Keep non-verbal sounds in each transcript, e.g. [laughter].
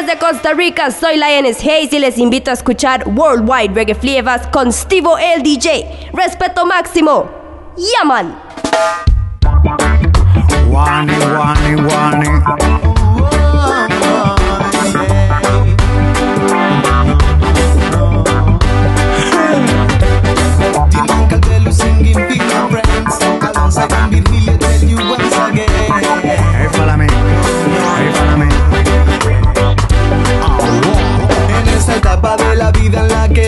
Desde Costa Rica, soy Lioness Hayes y les invito a escuchar Worldwide Reggae Flievas con Stevo el DJ. Respeto máximo. Yaman.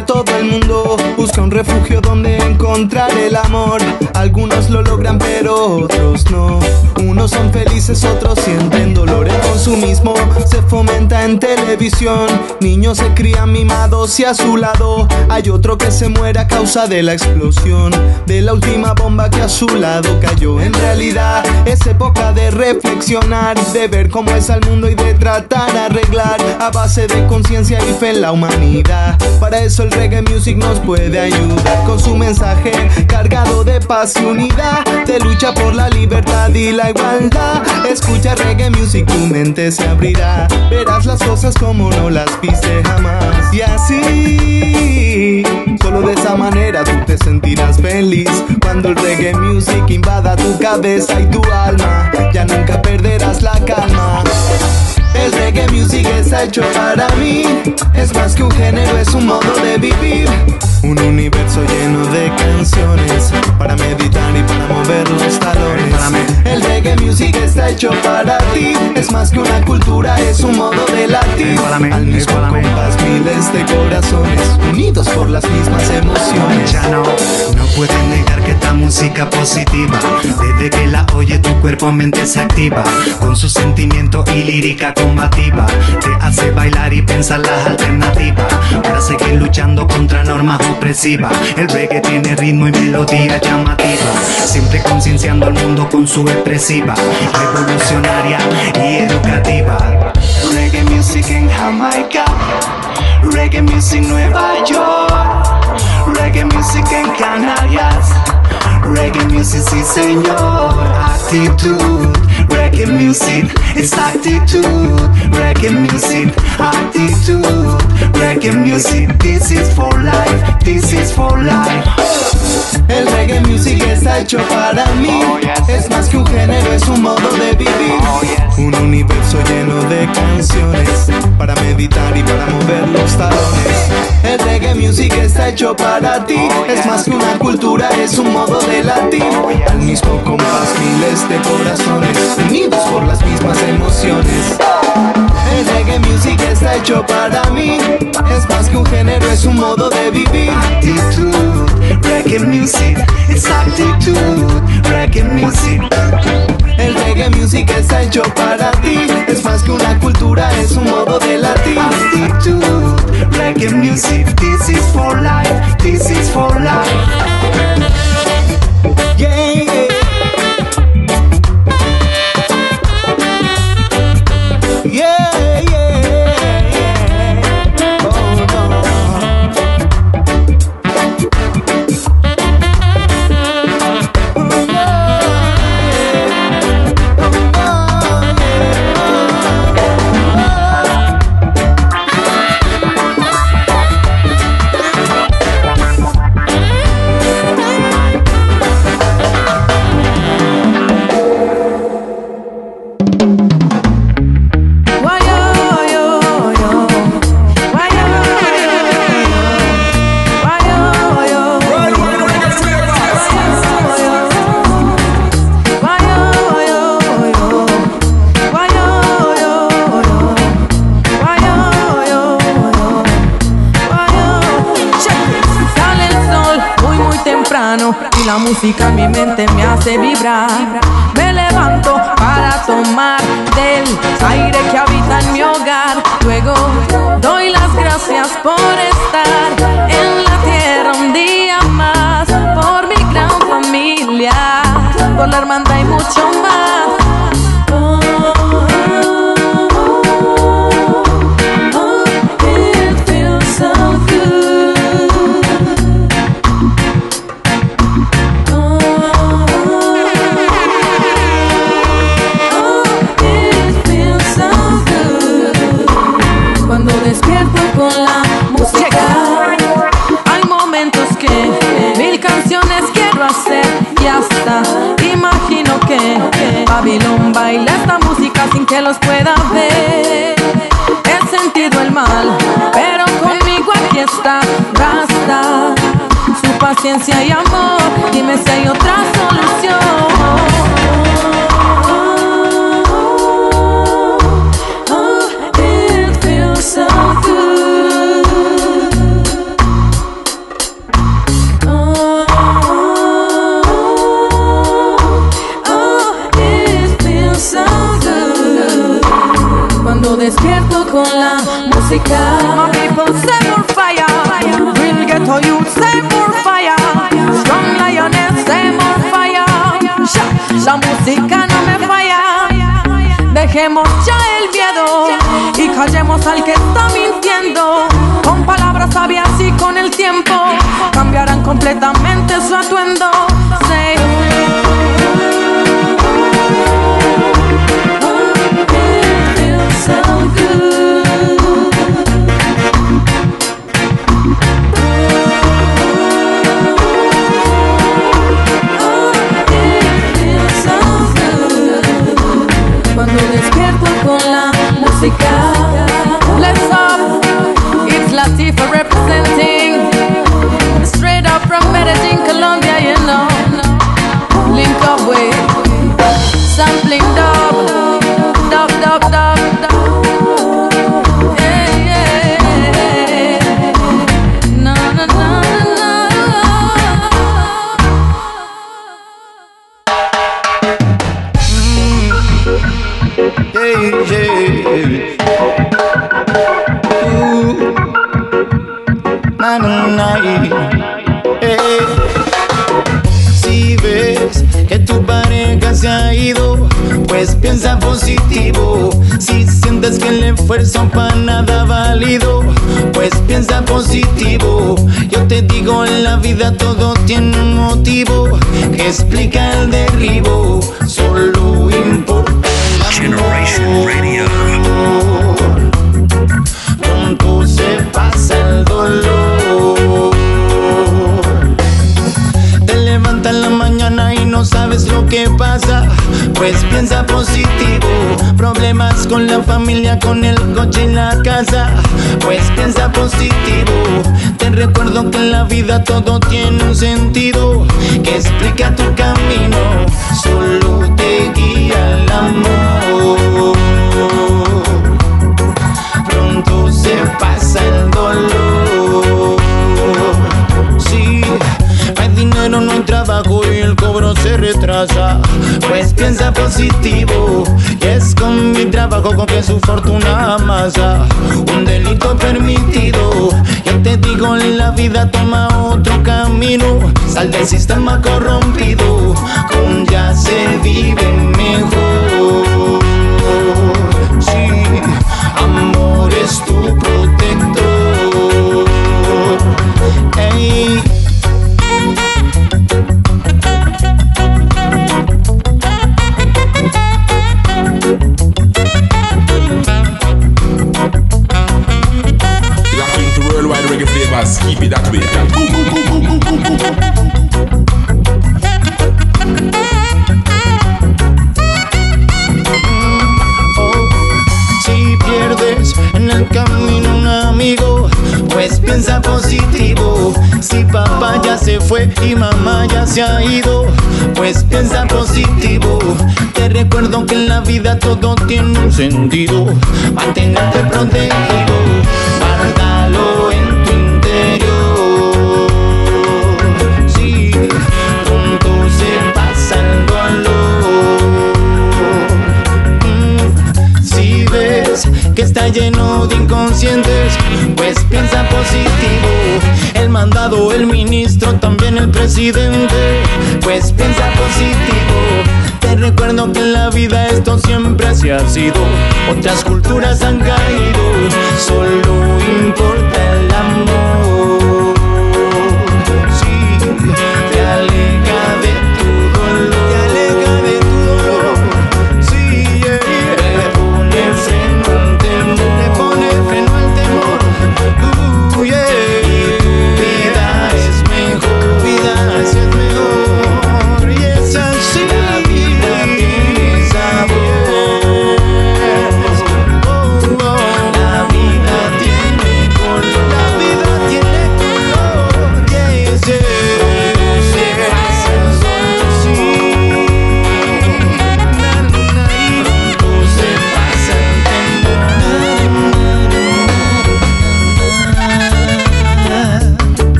Todo el mundo busca un refugio donde encontrar el amor. Algunos lo logran, pero otros no. Unos son felices, otros sienten dolor. El consumismo se fomenta en televisión. Niños se crían mimados y a su lado hay otro que se muere a causa de la explosión de la última bomba que a su lado cayó. En realidad es época de reflexionar, de ver cómo es el mundo y de tratar de arreglar a base de conciencia y fe en la humanidad. Para eso el reggae music nos puede ayudar con su mensaje cargado de paz y unidad, de lucha por la libertad y la igualdad. Escucha reggae music, tu mente se abrirá. Verás las cosas como no las viste jamás. Y así, solo de esa manera tú te sentirás feliz. Cuando el reggae music invada tu cabeza y tu alma, ya nunca perderás la calma. El reggae music está hecho para mí. Es más que un género, es un modo de vivir. Un universo lleno de canciones para meditar y para mover los talones. El reggae music está hecho para ti. Es más que una cultura, es un modo de latir. Al mismo compás, miles de corazones unidos por las mismas emociones. No puedes negar que esta música positiva, desde que la oye tu cuerpo mente se activa con su sentimiento y lírica combativa. Te hace bailar y pensar las alternativas para seguir luchando contra normas opresivas. El reggae tiene ritmo y melodía llamativa, siempre concienciando al mundo con su expresiva, revolucionaria y educativa. Reggae music en Jamaica, reggae music Nueva York, reggae music en Canarias. Reggae music, sí señor, actitud. Reggae music, it's attitude. Reggae music, attitude. Reggae music, this is for life, this is for life. El reggae music está hecho para mí. Es más que un género, es un modo de vivir. Un universo lleno de canciones para meditar y para mover los talones. El reggae music está hecho para ti. Es más que una cultura, es un modo de latir. Al mismo compás, miles de corazones unidos por las mismas emociones. El reggae music está hecho para mí. Es más que un género, es un modo de vivir. Actitud, reggae music, it's attitude, reggae music. El reggae music está hecho para ti. Es más que una cultura, es un modo de latir. Actitud, reggae music, this is for life, this is for life. Música mi mente me hace vibrar. No me falla. Dejemos ya el miedo y callemos al que está mintiendo. Con palabras sabias y con el tiempo cambiarán completamente su atuendo. Let's up, it's Latifah representing. Straight up from Medellin, Colombia, you know. Link up with sampling que el esfuerzo para nada válido, pues piensa positivo. Yo te digo, en la vida todo tiene un motivo que explica el derribo. Solo importa Generation Radio. Pronto se pasa el dolor. Te levantas en la mañana y no sabes lo que pasa. Pues piensa positivo. Problemas con la familia, con el coche y la casa. Pues piensa positivo. Te recuerdo que en la vida todo tiene un sentido. Que explica tu camino. Solo te guía el amor Pues piensa positivo, y es con mi trabajo con que su fortuna amasa. Un delito permitido, yo te digo, la vida toma otro camino. Sal del sistema corrompido, con ya se vive mejor. Sí, amor es. Keep it that way. Si pierdes en el camino un amigo, pues piensa positivo. Si papá ya se fue y mamá ya se ha ido, pues piensa positivo. Te recuerdo que en la vida todo tiene un sentido. Manténgate protegido, pues piensa positivo. El mandado, el ministro, también el presidente, pues piensa positivo. Te recuerdo que en la vida esto siempre así ha sido. Otras culturas han caído, solo importa el amor.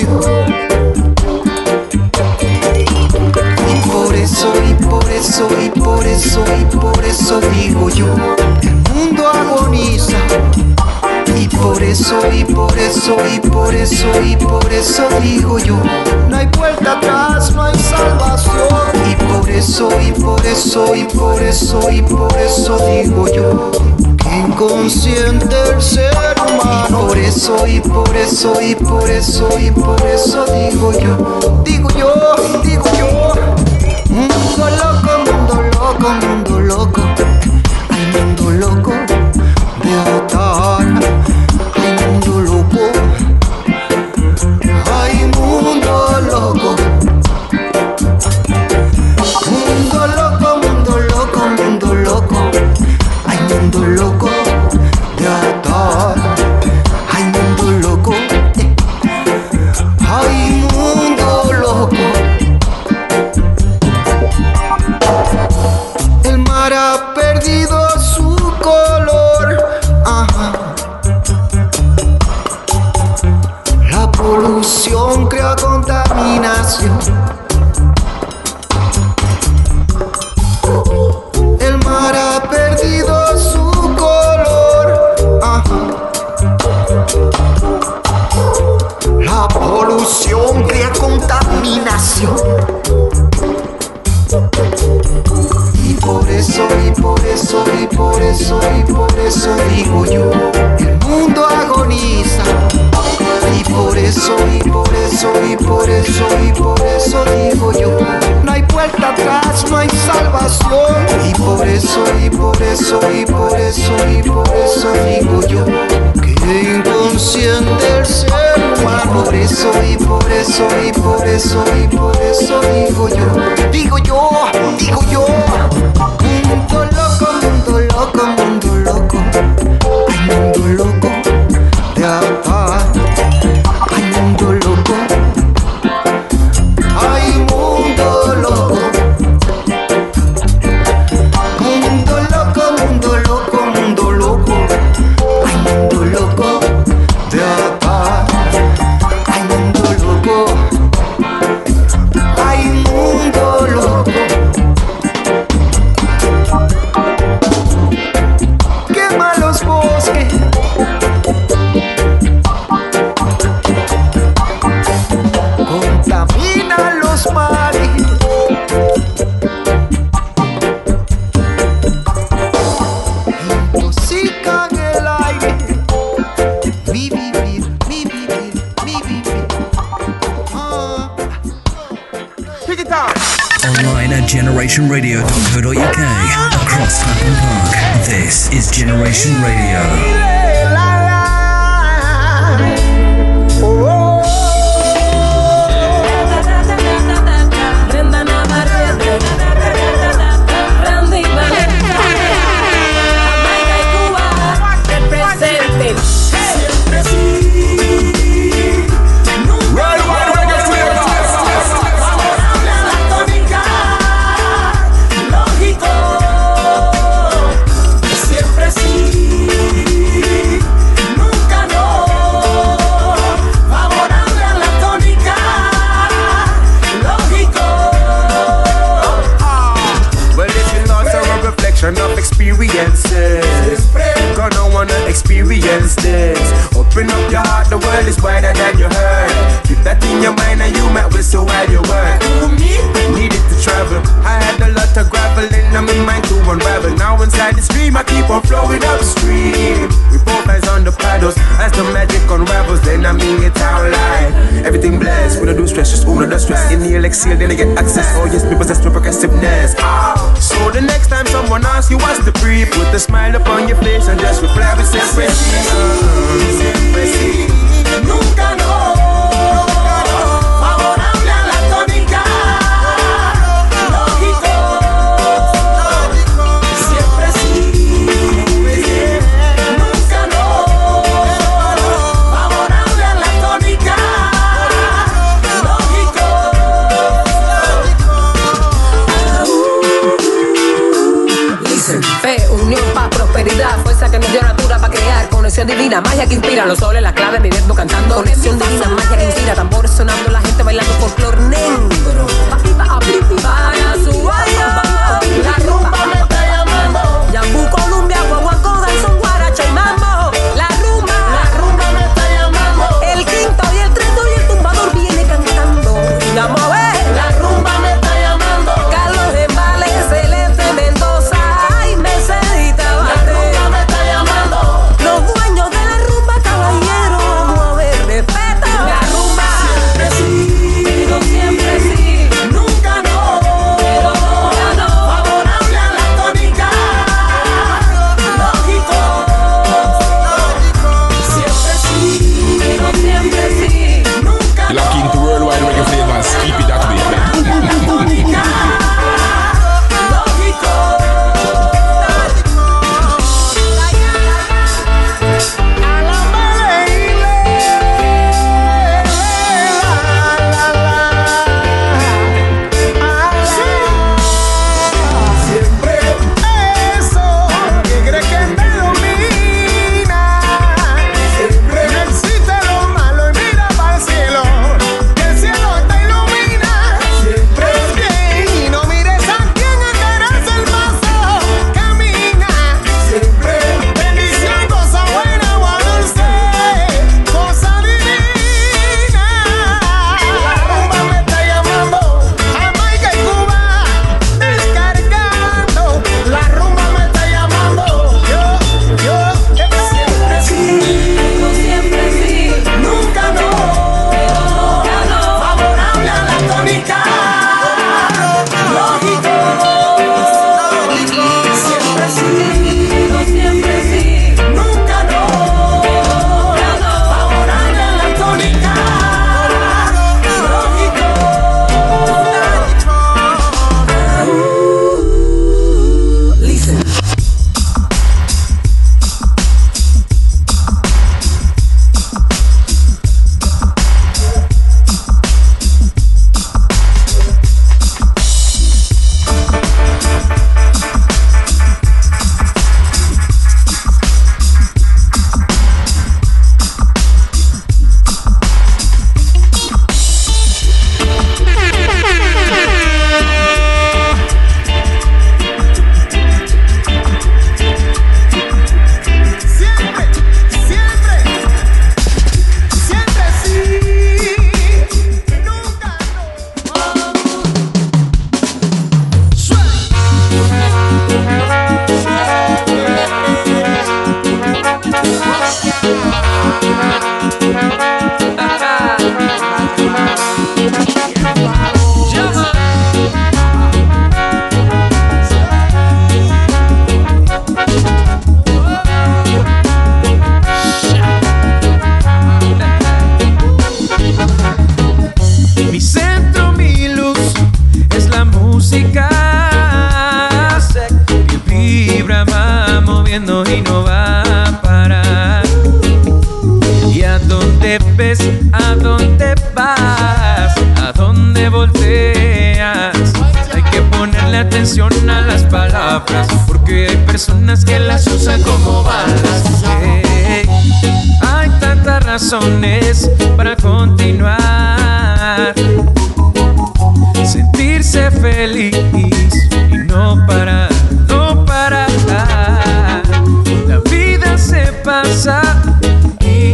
Y por eso, y por eso, y por eso, y por eso digo yo, el mundo agoniza. Y por eso, y por eso, y por eso, y por eso digo yo, no hay vuelta atrás eso y por eso y por eso y por eso digo yo que inconsciente el ser humano. Por eso y por eso y por eso y por eso digo yo, digo yo, digo yo. Mundo loco, mundo loco, mundo at generationradio.co.uk across Clapham Park. This is Generation Radio. this. Open up your heart, the world is wider than you heard. Keep that in your mind and you might whistle while you work. Me? Needed to travel. I had a lot of gravel in I'm in mind to unravel. Now inside the stream, I keep on flowing upstream. We both inside. As the magic unravels, then I mean it our life. Everything blessed, we don't do stress, just own the stress. in the exhale, then I get access. Oh yes, we possess progressiveness. Ah. So the next time someone asks you what's the pre, put a smile upon your face and just reply with simplicity. Simplicity. Uh-uh. Nunca no. canción divina, magia que inspira, los soles, la clave, mi verbo cantando, conexión divina, magia que inspira, tambores sonando, la gente bailando folclor negro.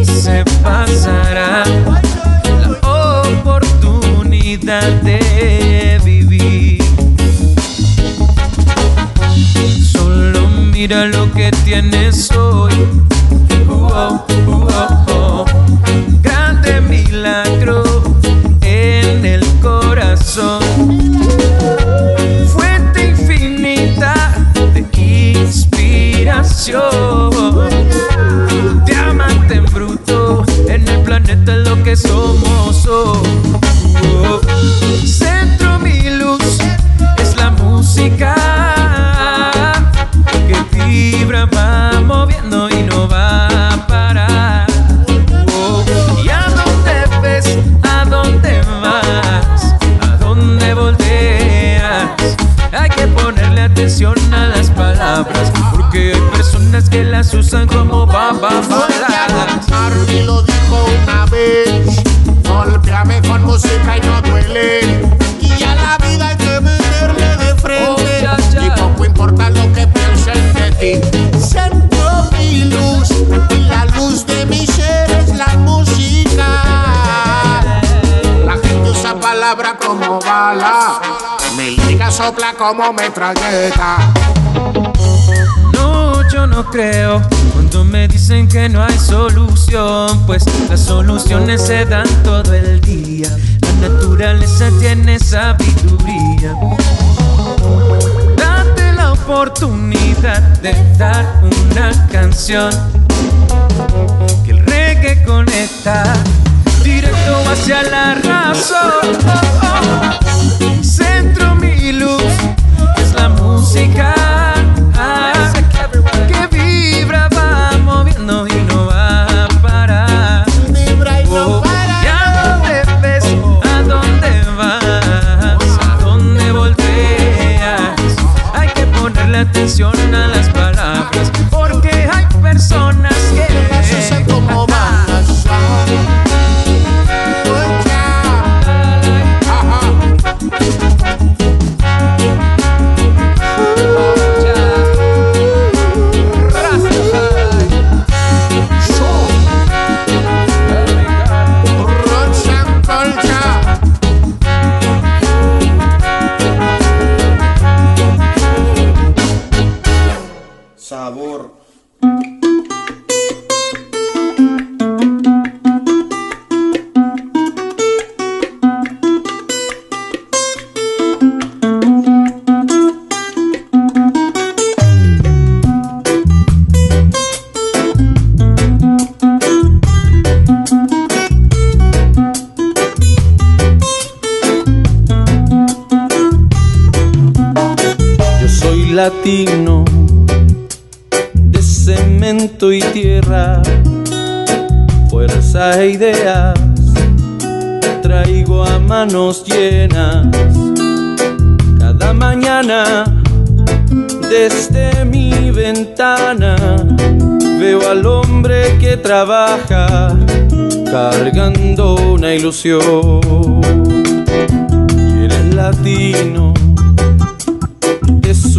se pasará la oportunidad de vivir. Solo mira lo que tienes hoy. Oh, que las usan como babas baladas. Arby lo dijo una vez, golpeame con música y no duele. Y a la vida hay que meterle de frente. Y poco importa lo que piensen de ti. Centro mi luz y la luz de mi ser es la música. La gente usa palabra como bala. Mi liga sopla como metralleta. No, creo cuando me dicen que no hay solución, pues las soluciones se dan todo el día. La naturaleza tiene sabiduría. Date la oportunidad de dar una canción que el reggae conecta directo hacia la razón. Oh. Latino de cemento y tierra, fuerza e ideas traigo a manos llenas. Cada mañana desde mi ventana veo al hombre que trabaja cargando una ilusión. Y eres latino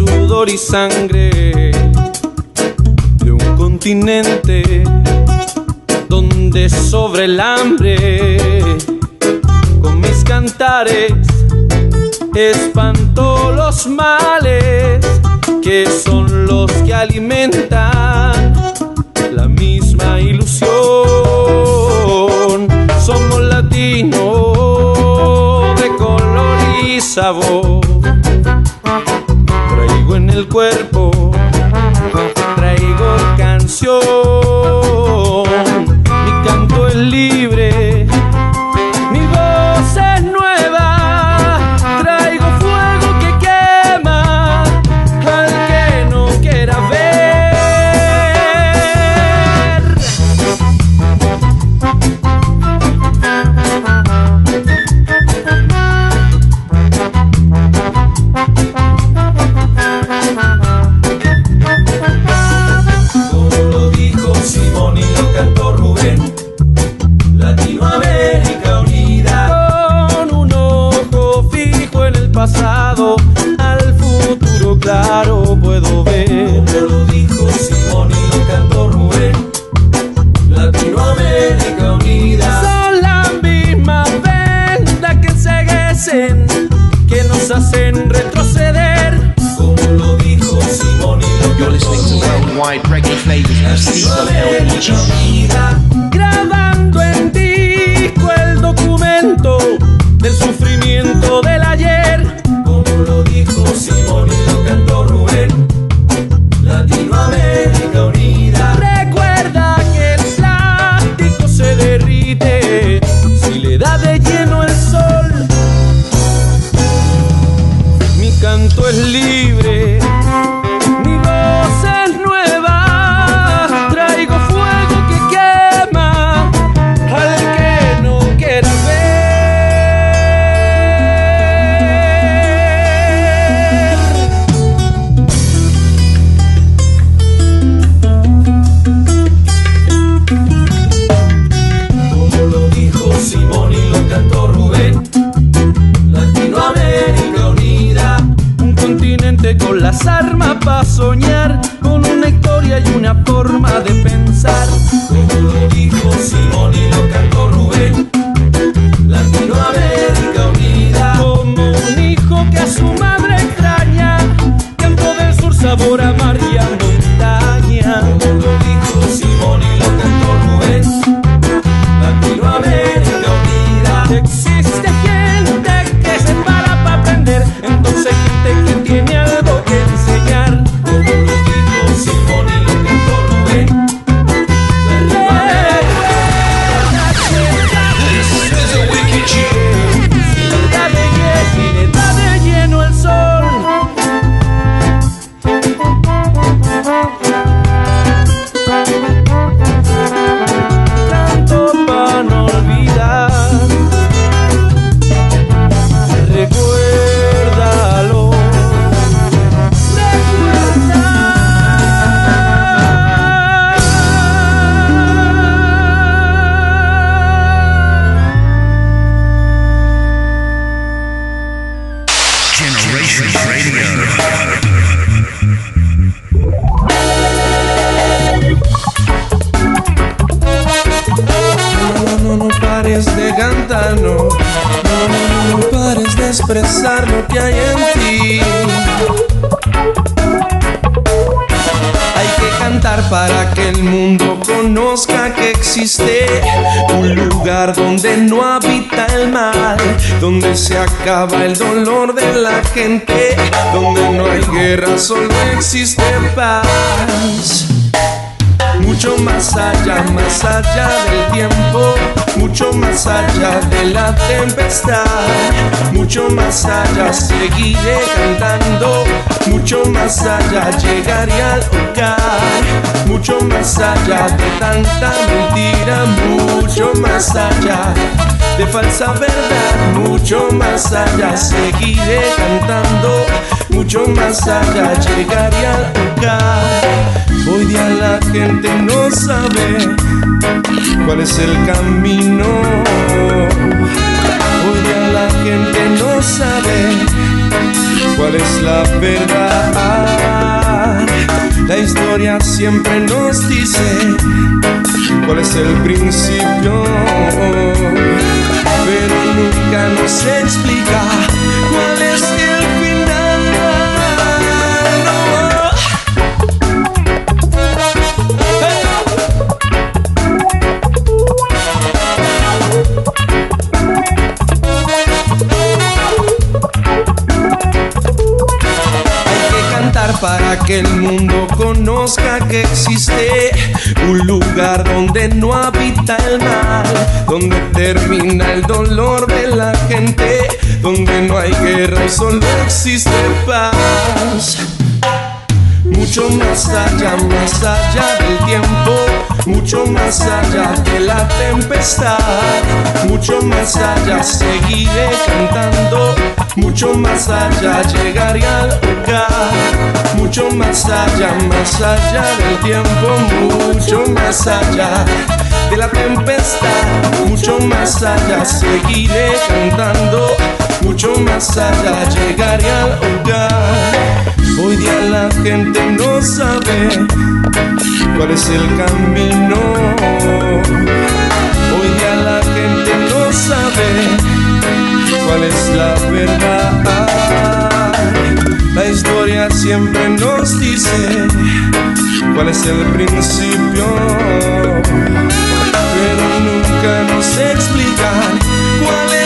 sudor y sangre de un continente donde sobre el hambre con mis cantares espanto los males que son los que alimentan la misma ilusión. Somos latinos de color y sabor el cuerpo, traigo canción, donde no hay guerra, solo existe paz. Más allá, más allá del tiempo, mucho más allá de la tempestad, mucho más allá seguiré cantando, mucho más allá llegaré al hogar, mucho más allá de tanta mentira, mucho más allá de falsa verdad, mucho más allá seguiré cantando, mucho más allá llegaré al hogar. Hoy día la gente no sabe cuál es el camino. Hoy día la gente no sabe cuál es la verdad. La historia siempre nos dice cuál es el principio, pero nunca nos explica que el mundo conozca que existe un lugar donde no habita el mal, donde termina el dolor de la gente, donde no hay guerra y solo existe paz. Mucho más allá, más allá del tiempo, mucho más allá de la tempestad, mucho más allá seguiré cantando, mucho más allá llegaré al hogar, mucho más allá, más allá del tiempo, mucho más allá de la tempestad, mucho más allá seguiré cantando, mucho más allá llegaré al hogar. Hoy día la gente no sabe cuál es el camino. Hoy día la gente no sabe cuál es la verdad. La historia siempre nos dice cuál es el principio, pero nunca nos explican cuál es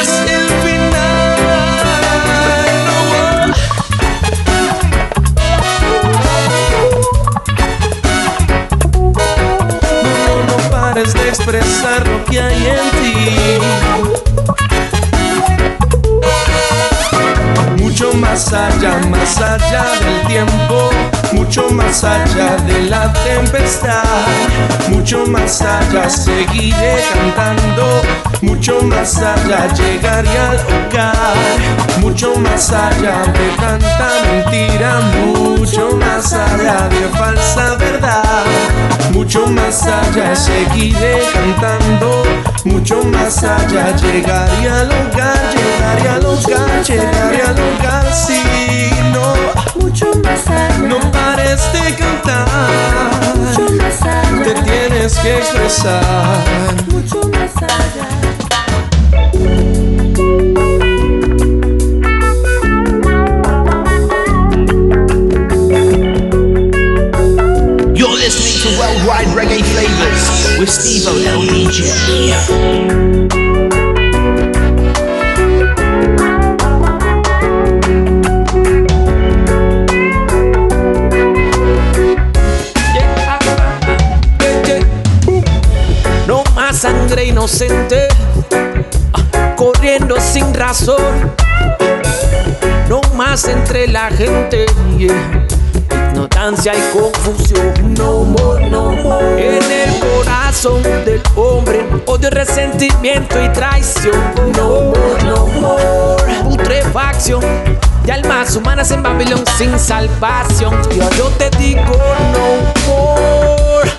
expresar lo que hay en ti. Mucho más allá, más allá del tiempo, mucho más allá de la tempestad, mucho más allá seguiré cantando, mucho más allá llegaré al hogar, mucho más allá de tanta mentira, mucho más allá de falsa verdad, mucho más allá seguiré cantando, mucho más allá llegaré al hogar, llegaré al hogar, llegaré al hogar, sí, no, mucho más allá, no pares de cantar, mucho más allá, te tienes que expresar, mucho más allá. Worldwide Reggae Flavors with Steve LDJ. No más sangre inocente ah, corriendo sin razón. No más entre la gente. yeah. Ignorancia y confusión. No more, no more. En el corazón del hombre odio, resentimiento y traición. No more, no more. Putrefacción de almas humanas en Babilón sin salvación. Yo, te digo no more.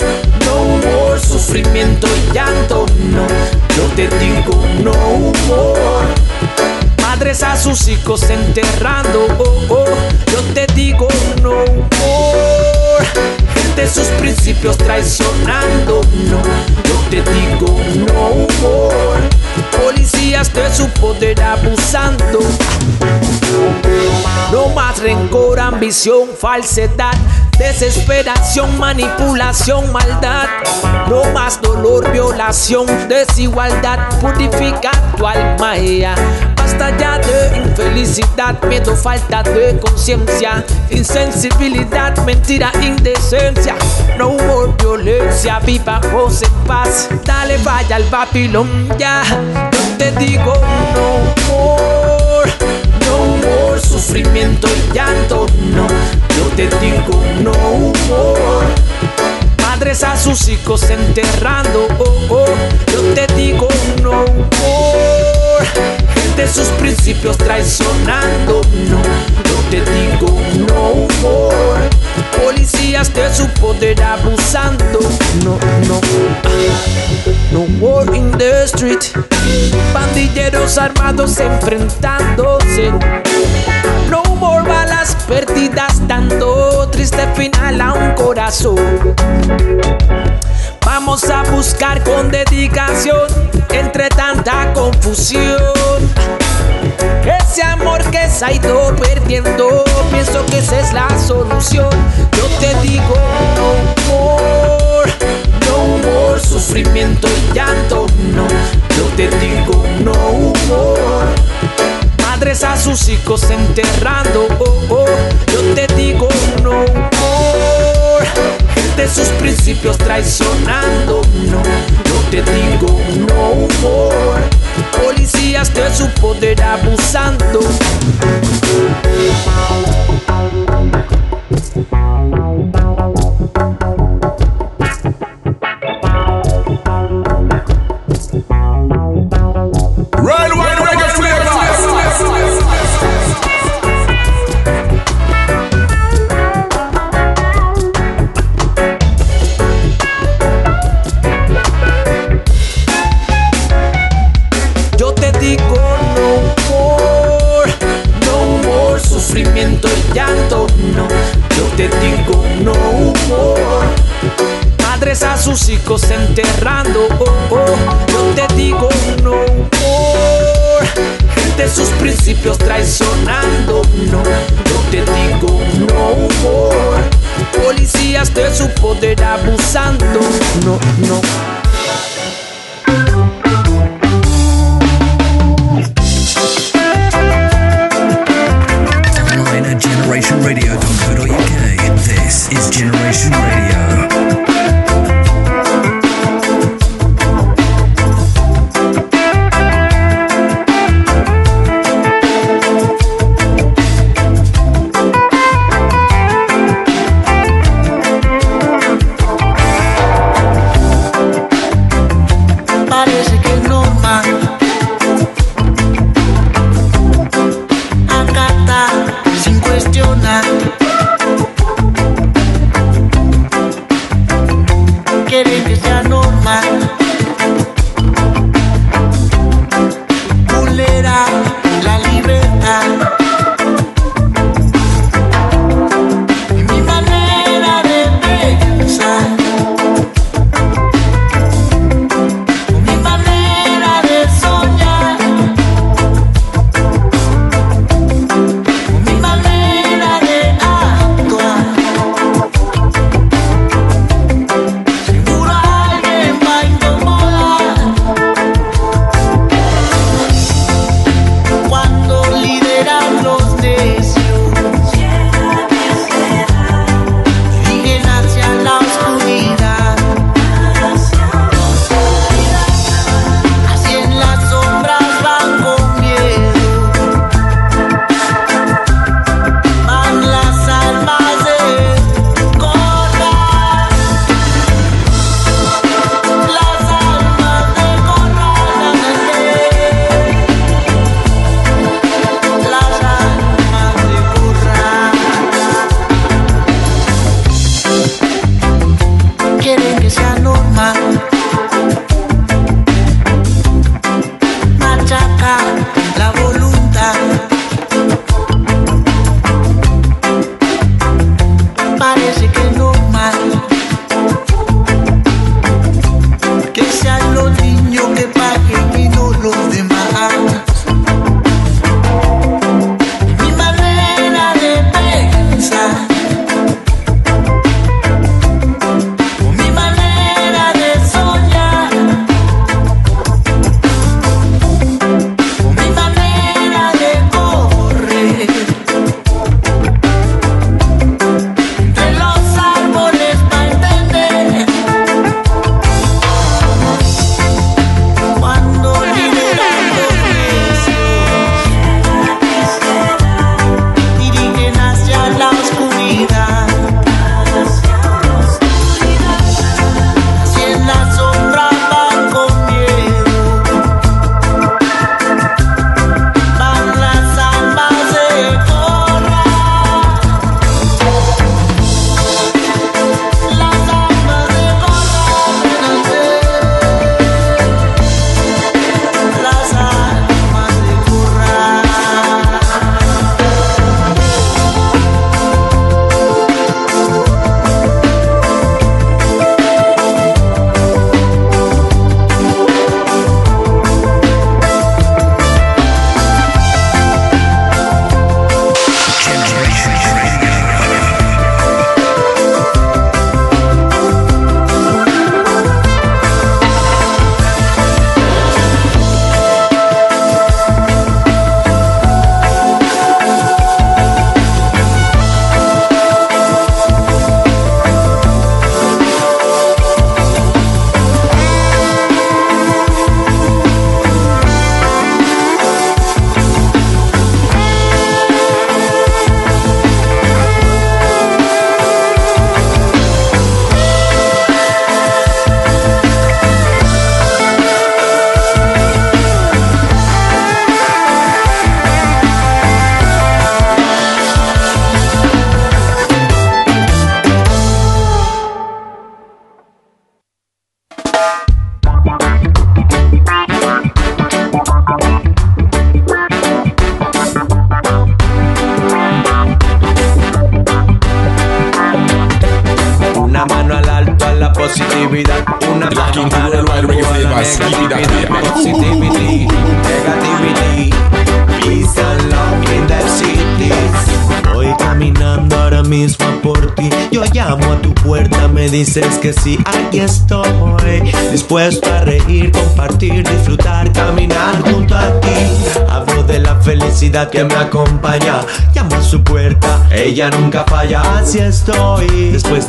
No more sufrimiento y llanto, no. Yo te digo no more. Madres a sus hijos enterrando, oh, oh. Yo te digo no more. Gente sus principios traicionando, no. Yo te digo no more. Policías de su poder abusando. No más rencor, ambición, falsedad, desesperación, manipulación, maldad. No más dolor, violación, desigualdad. Purifica tu alma, ella. Basta ya de infelicidad, miedo, falta de conciencia, insensibilidad, mentira, indecencia. No more violencia, vivamos en paz. Dale, vaya al Babilón ya. Yo te digo no more. Y llanto, no. Yo te digo no more. Madres a sus hijos enterrando, oh, oh. Yo te digo no. Gente sus principios traicionando, no. Yo te digo no. Policías de su poder abusando, no, no. No more in the street. Pandilleros armados enfrentándose. No more balas perdidas dando triste final a un corazón. Vamos a buscar con dedicación entre tanta confusión. Ese amor que se ha ido perdiendo, pienso que esa es la solución. Yo te digo no more, no more sufrimiento y llanto, no. Yo te digo no more. Madres a sus hijos enterrando, oh, oh. Yo te digo no more. Gente sus principios traicionando, no. Yo te digo no more. Policías de su poder abusando. Digo no more. Madres a sus hijos enterrando, oh, oh. Yo te digo no more. Gente sus principios traicionando, no. Yo te digo no more. Policías de su poder abusando, no, no.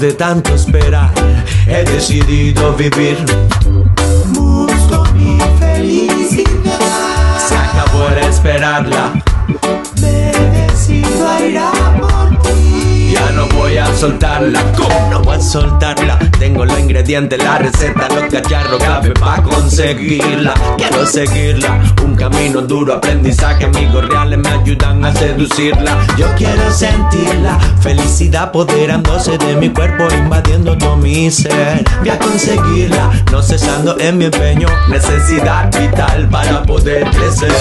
De tanto esperar, he decidido vivir. La receta, los cacharros clave para conseguirla. Quiero seguirla, un camino duro, aprendizaje, amigos reales me ayudan a seducirla. Yo quiero sentirla, felicidad apoderándose de mi cuerpo, invadiendo todo mi ser. Voy a conseguirla, no cesando en mi empeño, necesidad vital para poder crecer.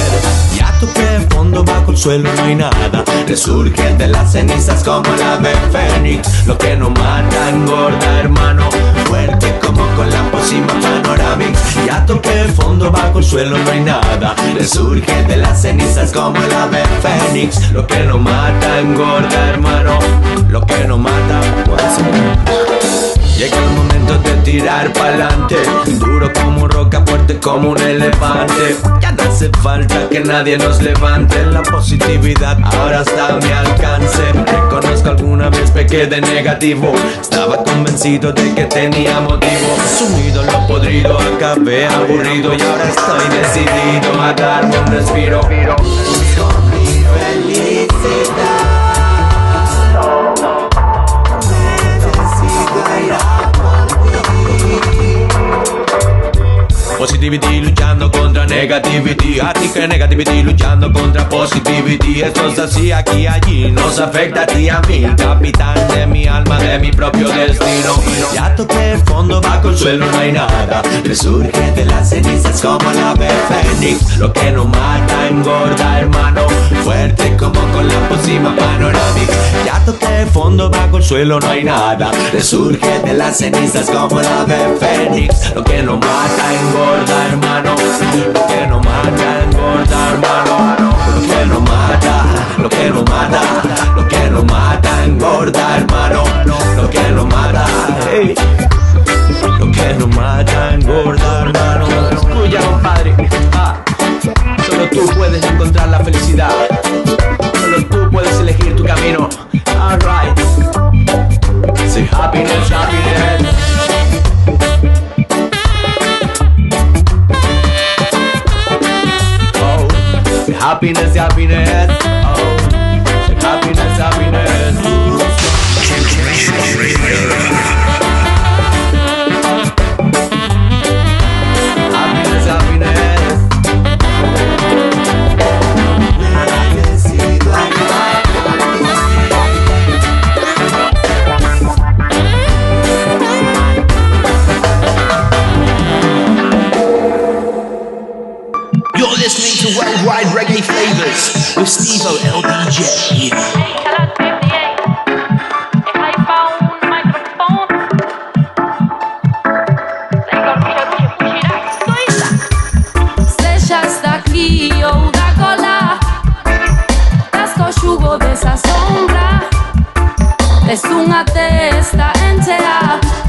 Ya toqué fondo bajo el suelo, no hay nada. Resurge de las cenizas como la ave fénix. Lo que no mata engorda, hermano. Fuerte como con la pócima panoramic. Ya toqué fondo bajo el suelo, no hay nada. Resurge de las cenizas como la ave fénix. Lo que no mata engorda, hermano. Lo que no mata, pues. Llega el momento de tirar pa'lante. Duro como roca, fuerte como un elefante. Ya no hace falta que nadie nos levante. La positividad ahora está a mi alcance. Reconozco alguna vez pequé de negativo. Estaba convencido de que tenía motivo. Sumido lo podrido, acabé aburrido. Y ahora estoy decidido a darme un respiro Positivity luchando contra negativity. A ti que negativity luchando contra positivity. Esto es así aquí allí Nos afecta a ti a mí. Capitán de mi alma, de mi propio destino. Ya toqué fondo, bajo el suelo no hay nada. Resurge de las cenizas como la ave fénix. Lo que no mata engorda hermano. Fuerte como con la pócima panorámica. Ya toqué fondo, bajo el suelo no hay nada. Resurge de las cenizas como la ave fénix. Lo que no mata engorda hermano. Lo que no mata engorda hermano. Lo que no mata, lo que no mata Lo que no mata engorda hermano. Lo que no mata, hey. Lo que no mata engorda hermano. Escucha compadre. Ah. Solo tú puedes encontrar la felicidad. Solo tú puedes elegir tu camino. Alright happiness, happiness Happiness, happiness. Oh, happiness, happiness. With Stevo LDJ. Seja está aqui ou da cola Casco xugo desa sombra Es unha testa entea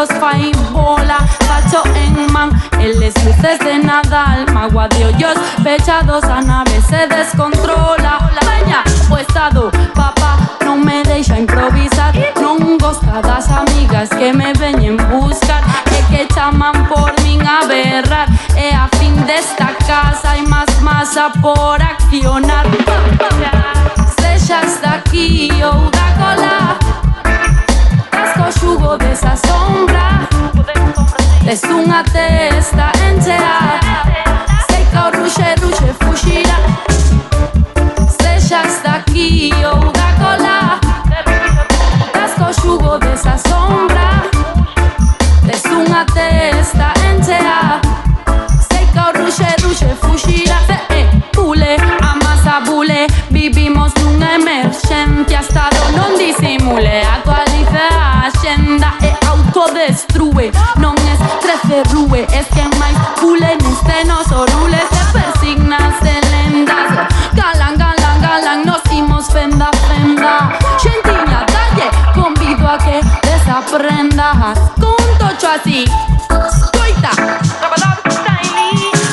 partidos fai bola Facho en man, eles luces de Nadal Magua de hoyos pechados, a nave se descontrola. Baña o estado, papá, non me deixa improvisar. Non gosta das amigas que me veñen buscar E que chaman por min a berrar. E a fin desta casa hai máis masa por accionar. Sexas daqui ou da cola Casco xugo desa sombra. Es unha testa enchea Seca o ruxe, ruxe, fuxira Sexas daqui ou da cola Casco xugo desa sombra. Es unha testa enchea desaprendas Con tocho así, coita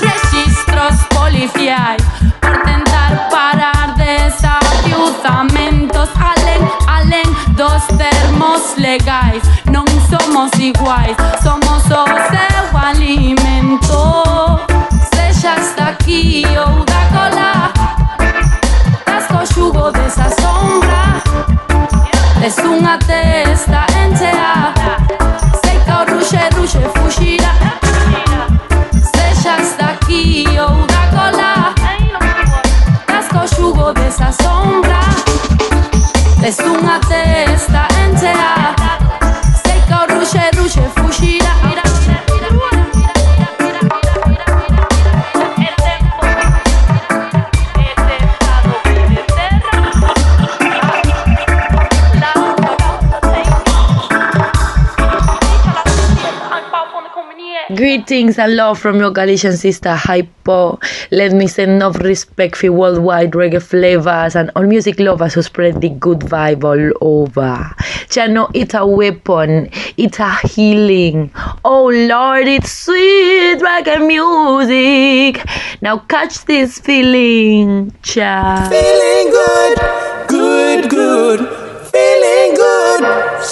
Registros policiais Por tentar parar desafiuzamentos Alén, alén dos termos legais. Non somos iguais, somos o seu alimento. Sexa hasta aquí ou da cola. Das co xugo desa sombra. Des unha testa desa sombra. Des unha testa Greetings and love from your Galician sister Hypo. Let me send enough respect for worldwide reggae flavors and all music lovers who spread the good vibe all over. Chano, it's a weapon, it's a healing. Oh Lord, it's sweet reggae music. Now catch this feeling, cha. Feeling good, good, good, feeling good.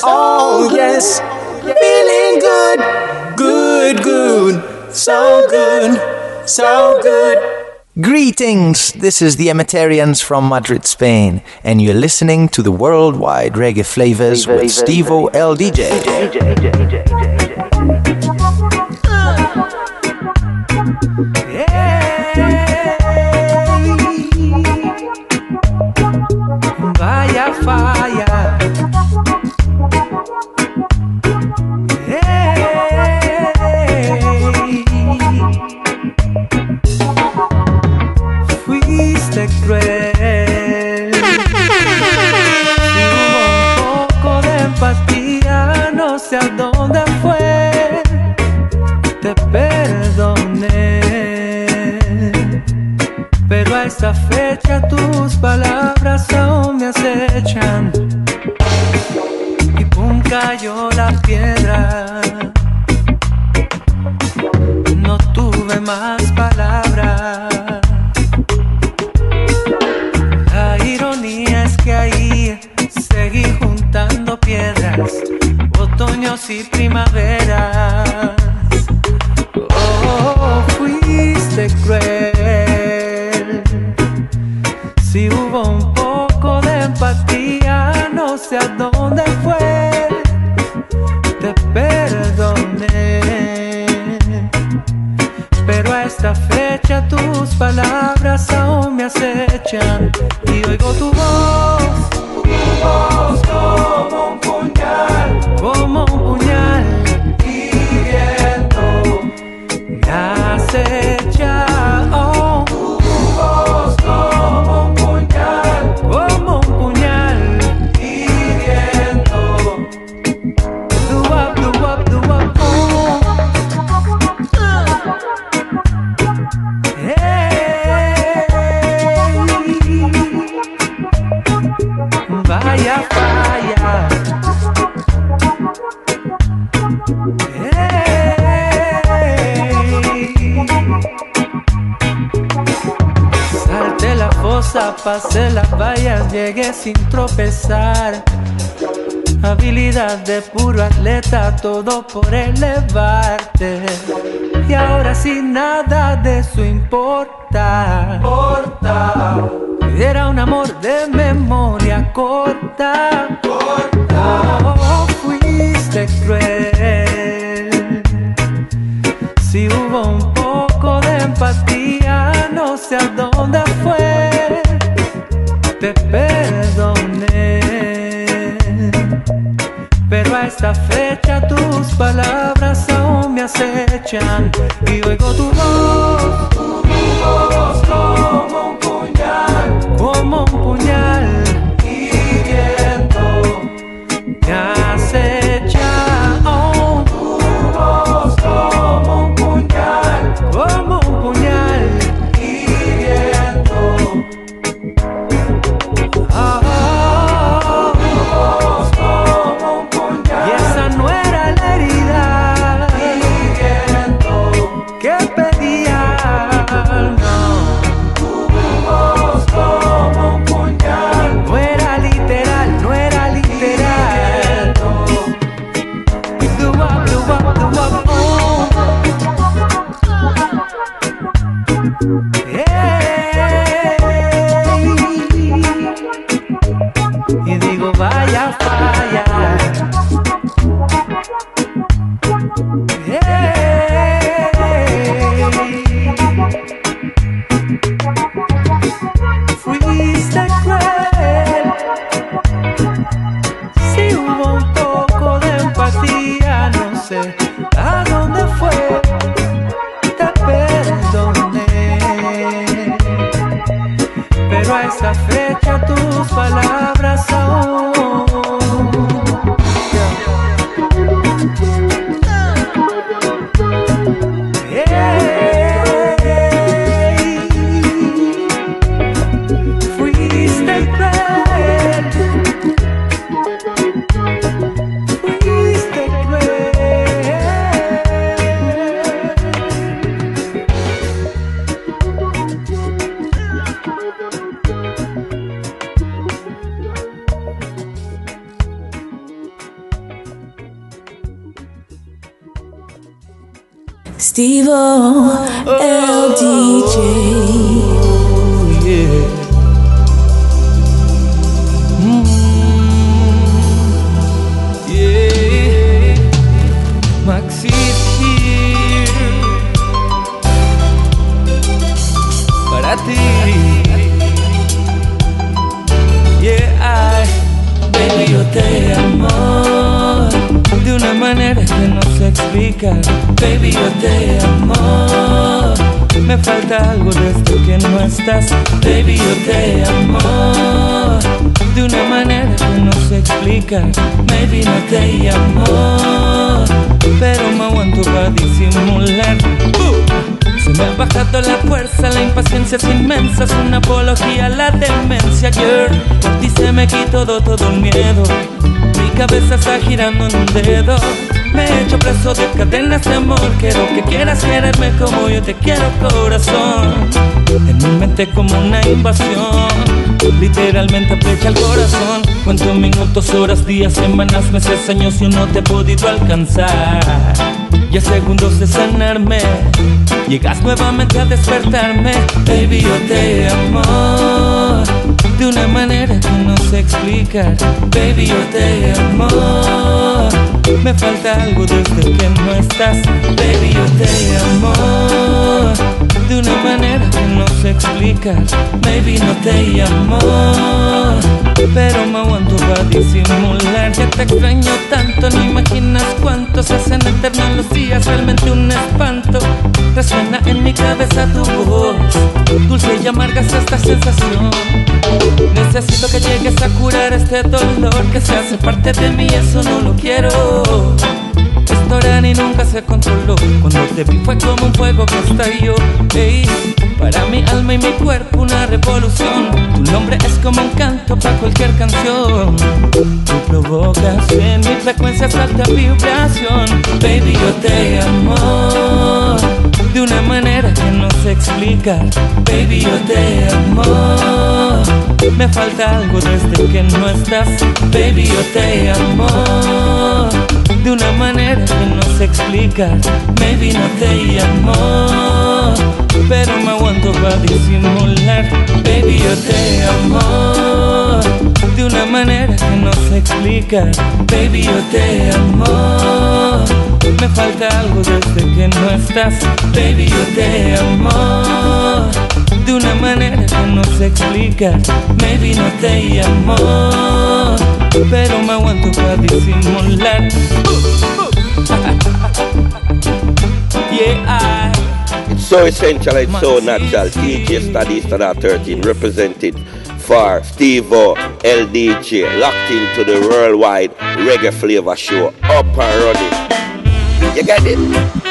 Oh yes, feeling good, so good, so good. Greetings! This is the Emitarians from Madrid, Spain, and you're listening to the worldwide reggae flavors with Stevo LDJ. Vaya falla. Todo por elevarte. Palabras aún me acechan. Y oigo tu voz, girando en un dedo. Me he hecho preso de cadenas de amor. Quiero que quieras quererme como yo te quiero, corazón. En mi mente como una invasión. Literalmente aprecia el corazón. Cuento minutos, horas, días, semanas, meses, años y no te he podido alcanzar. Y a segundos de sanarme, llegas nuevamente a despertarme. Baby, yo te amo de una manera que no sé explicar. Baby, yo te amo. Me falta algo desde que no estás. Baby, yo te amo de una manera que no sé explicar. Maybe no te llamo, pero me aguanto para disimular. Que te extraño tanto, no imaginas cuánto se hacen eternos los días. Realmente un espanto. Resuena en mi cabeza tu voz, dulce y amarga es esta sensación. Necesito que llegues a curar este dolor que se hace parte de mí, eso no lo quiero. Esto ni nunca se controló. Cuando te vi fue como un fuego que estalló. Ey, para mi alma y mi cuerpo una revolución. Tu nombre es como un canto para cualquier canción. Tú provocas en mi frecuencia alta vibración. Baby, yo te amo de una manera que no sé explicar. Baby, yo te amo. Me falta algo desde que no estás. Baby, yo te amo de una manera que no sé explicar. Maybe no te llamo, pero me aguanto para disimular. Baby, yo te amo de una manera que no sé explicar. Baby, yo te amo. Me falta algo desde que no estás. Baby, yo te amo de una manera que no sé explicar. Maybe no te llamo, pero me aguanto para disimular. [laughs] yeah, It's so essential, it's so natural. DJ Study Standard 13 represented for Steve LDJ, locked into the worldwide reggae flavor show, up and running. You get it?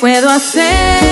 Puedo hacer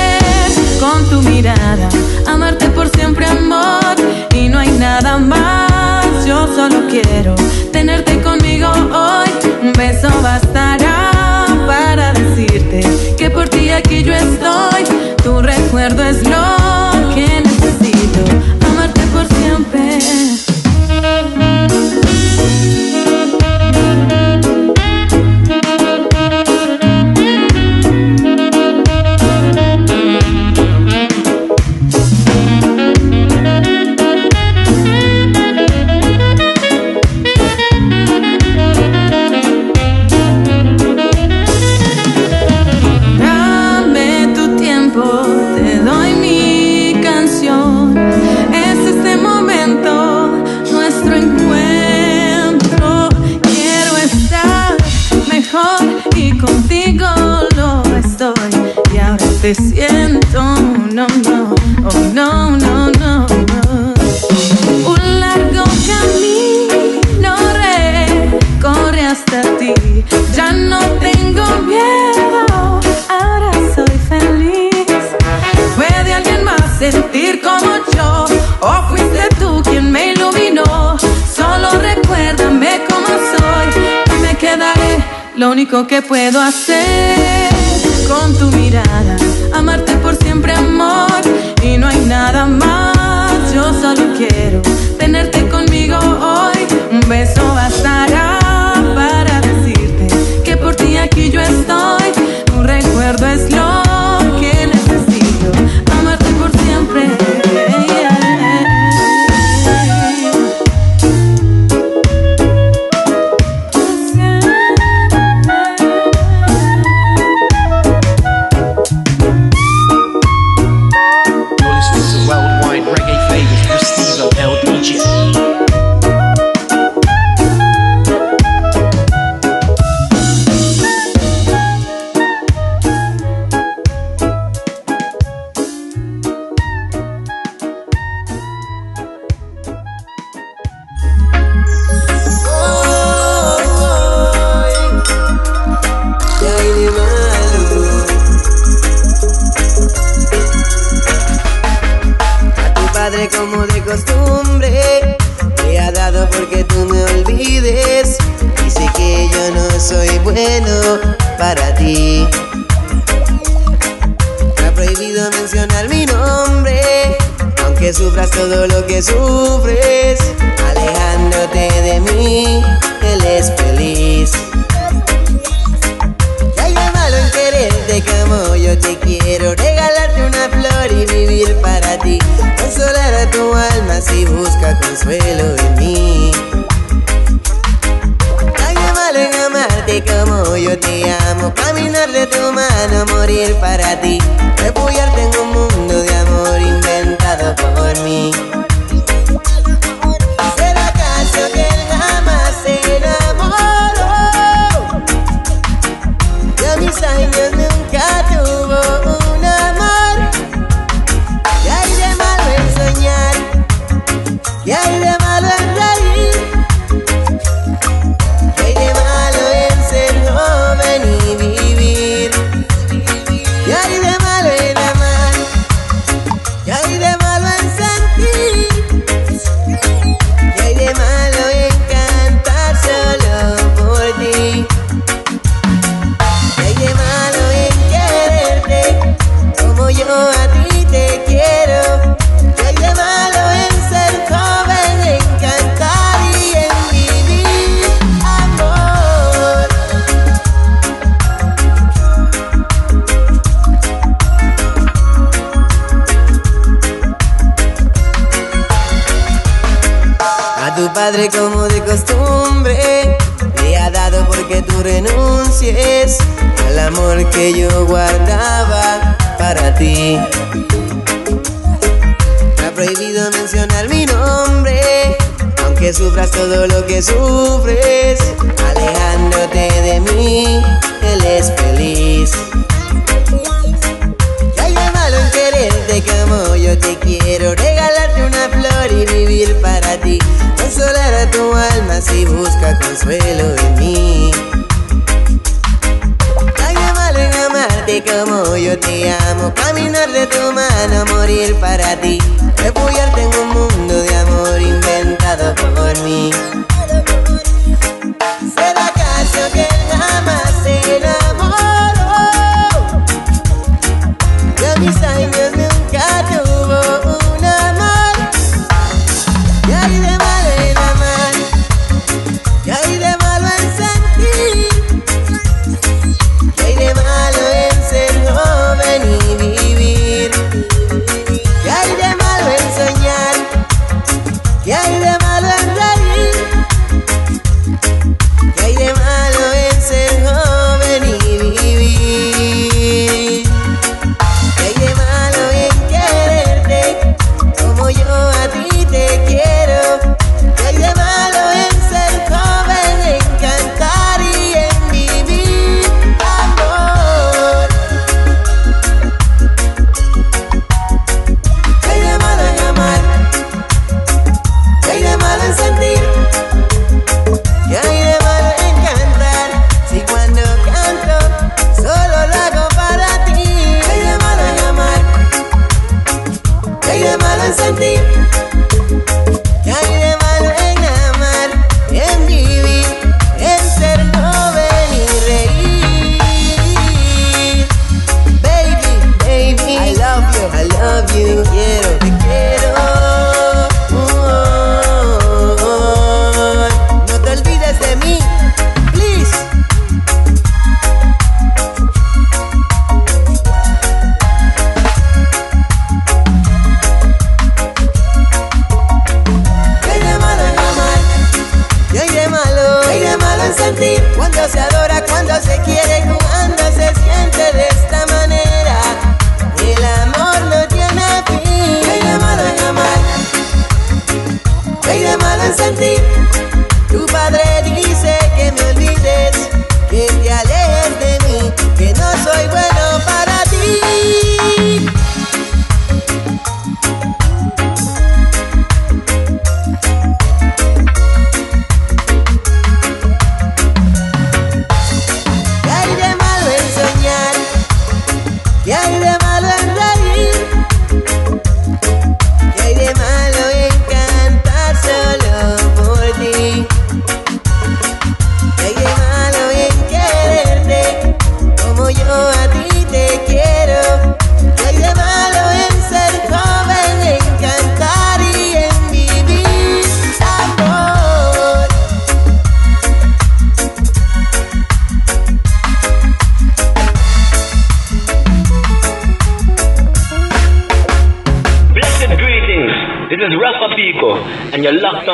por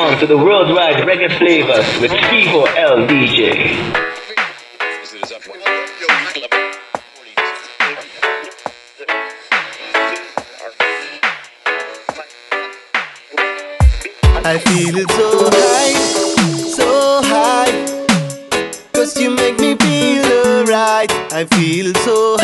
on to the worldwide reggae flavors with Steve L DJ. I feel so high, so high. Cause you make me feel alright. I feel so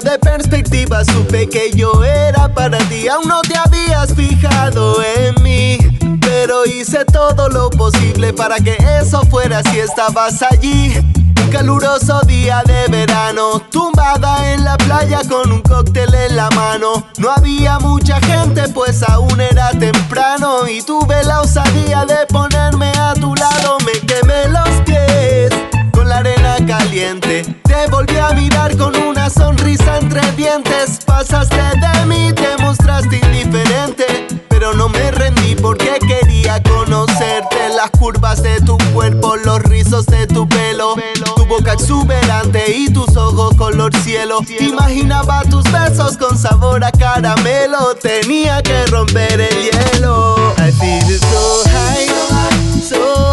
de perspectiva. Supe que yo era para ti. Aún no te habías fijado en mí. Pero hice todo lo posible para que eso fuera si estabas allí. Un caluroso día de verano, tumbada en la playa con un cóctel en la mano. No había mucha gente, pues aún era temprano. Y tuve la osadía de ponerme a tu lado. Me quemé los pies con la arena caliente. Te volví a mirar con una sonrisa entre dientes. Pasaste de mí, te mostraste indiferente. Pero no me rendí porque quería conocerte. Las curvas de tu cuerpo, los rizos de tu pelo. Tu boca exuberante y tus ojos color cielo. Imaginaba tus besos con sabor a caramelo. Tenía que romper el hielo. I feel so high, so high.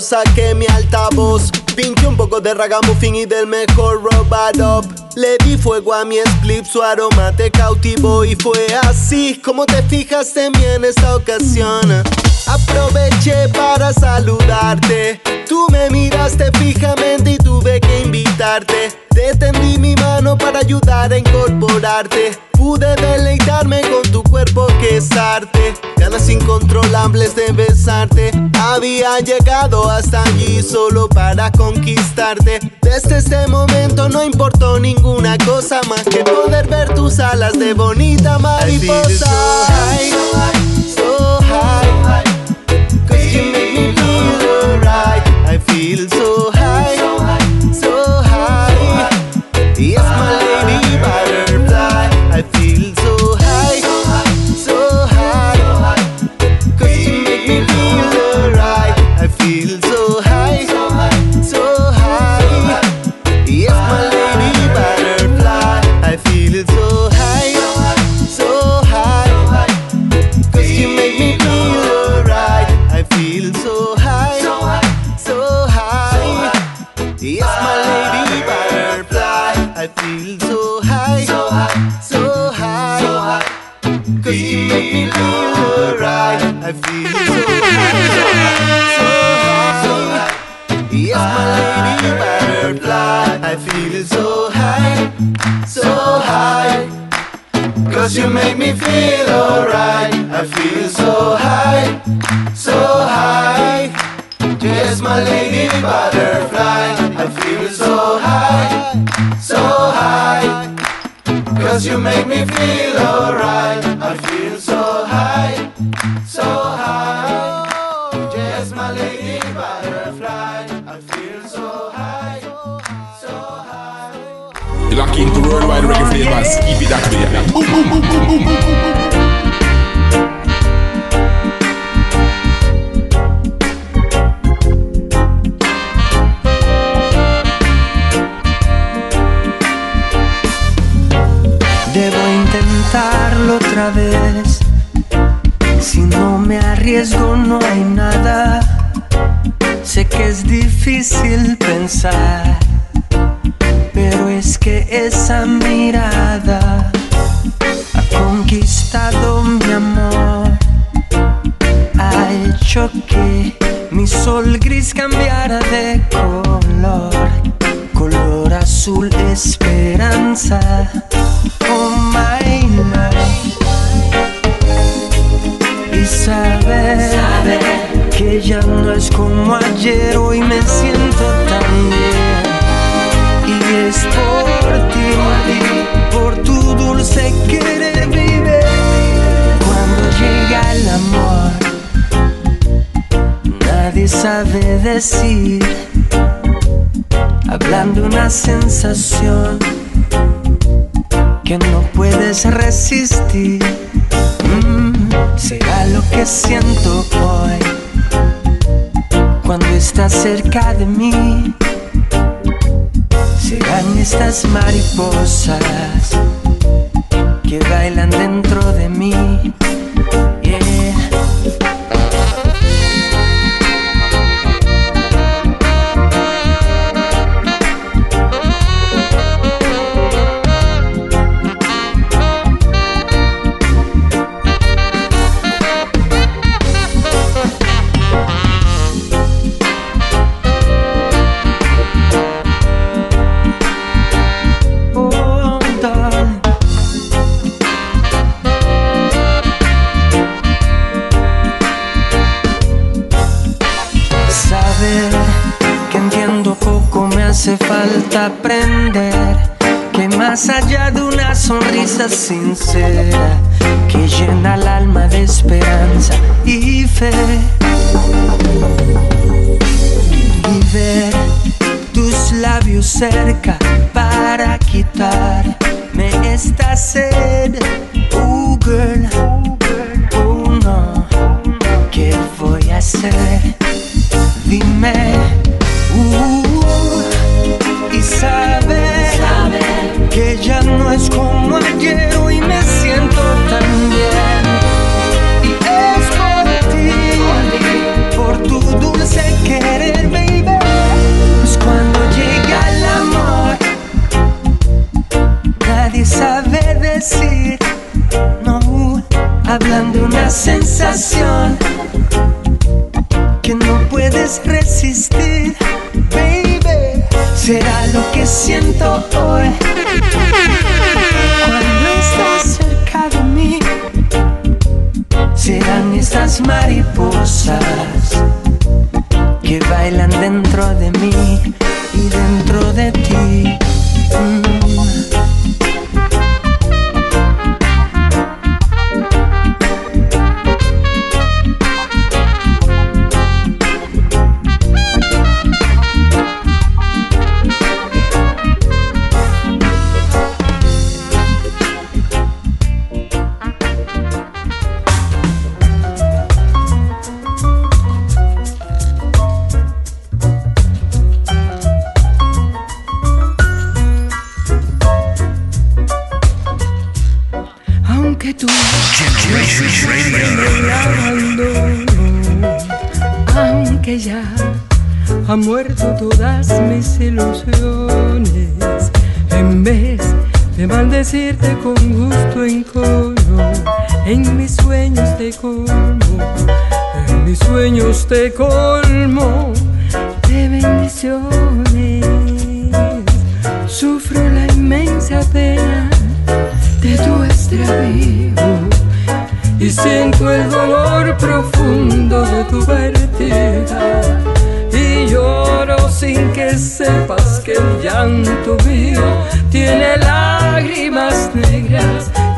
Saqué mi altavoz. Pinché un poco de ragamuffin y del mejor robot up. Le di fuego a mi split, su aroma te cautivó y fue así como te fijaste en mí en esta ocasión. Aproveché para saludarte. Tú me miraste fijamente y tuve que invitarte. Te tendí mi mano para ayudar a incorporarte. Pude deleitarme con tu cuerpo que es arte. Ganas incontrolables de besarte. Había llegado hasta allí solo para conquistarte. Desde este momento no importó ninguna cosa más que poder ver tus alas de bonita mariposa. So high, cause feel so high, so sonrisa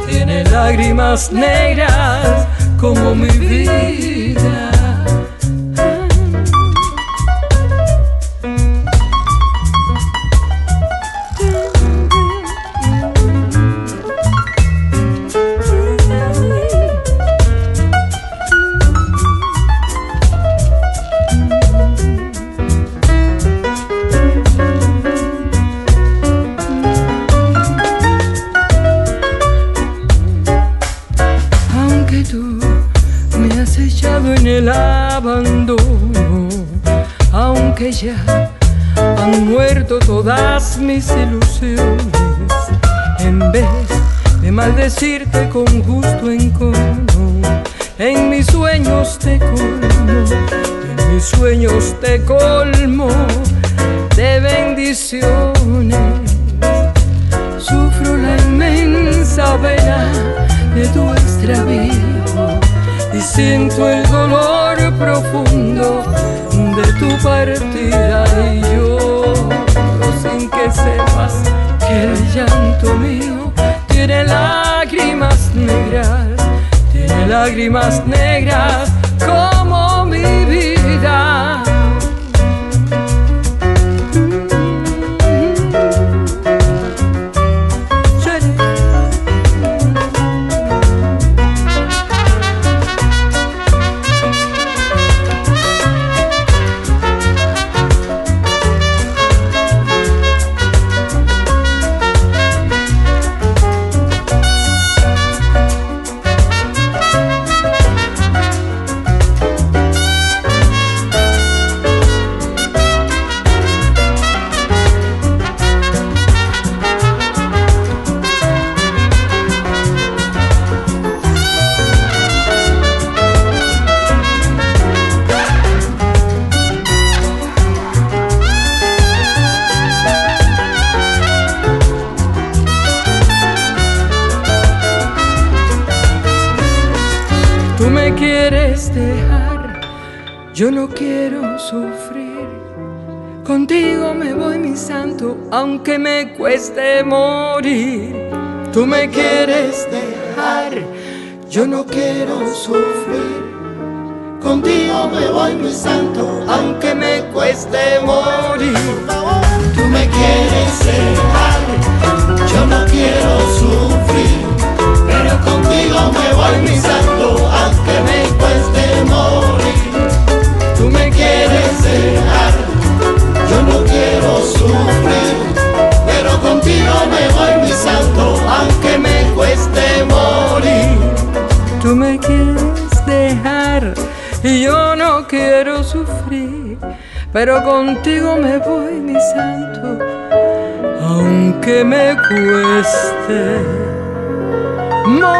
tiene lágrimas negras como mi vida. pero contigo me voy, mi santo, aunque me cueste morir.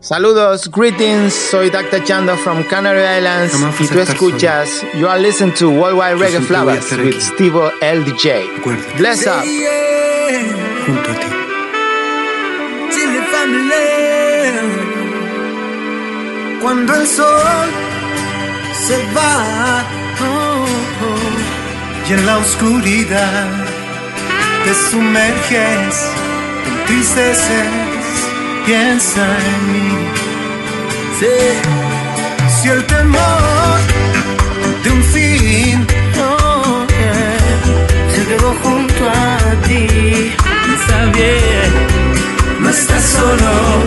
Saludos, greetings, soy Dr. Chando from Canary Islands y tú escuchas. You are listening to Worldwide Reggae Flowers with Steve LDJ. Bless up junto a ti. Chile Family, cuando el sol se va oh, oh, y en la oscuridad te sumerges, te entristeces, piensa en mí. Sí. Si el temor de un fin oh, eh, se quedó junto a ti está bien, no estás solo,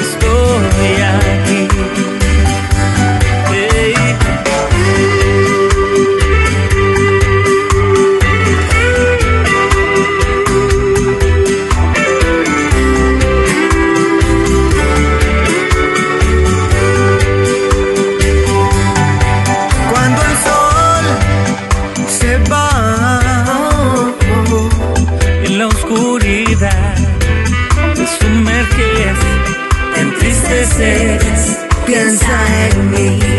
estoy aquí. piensa en mí.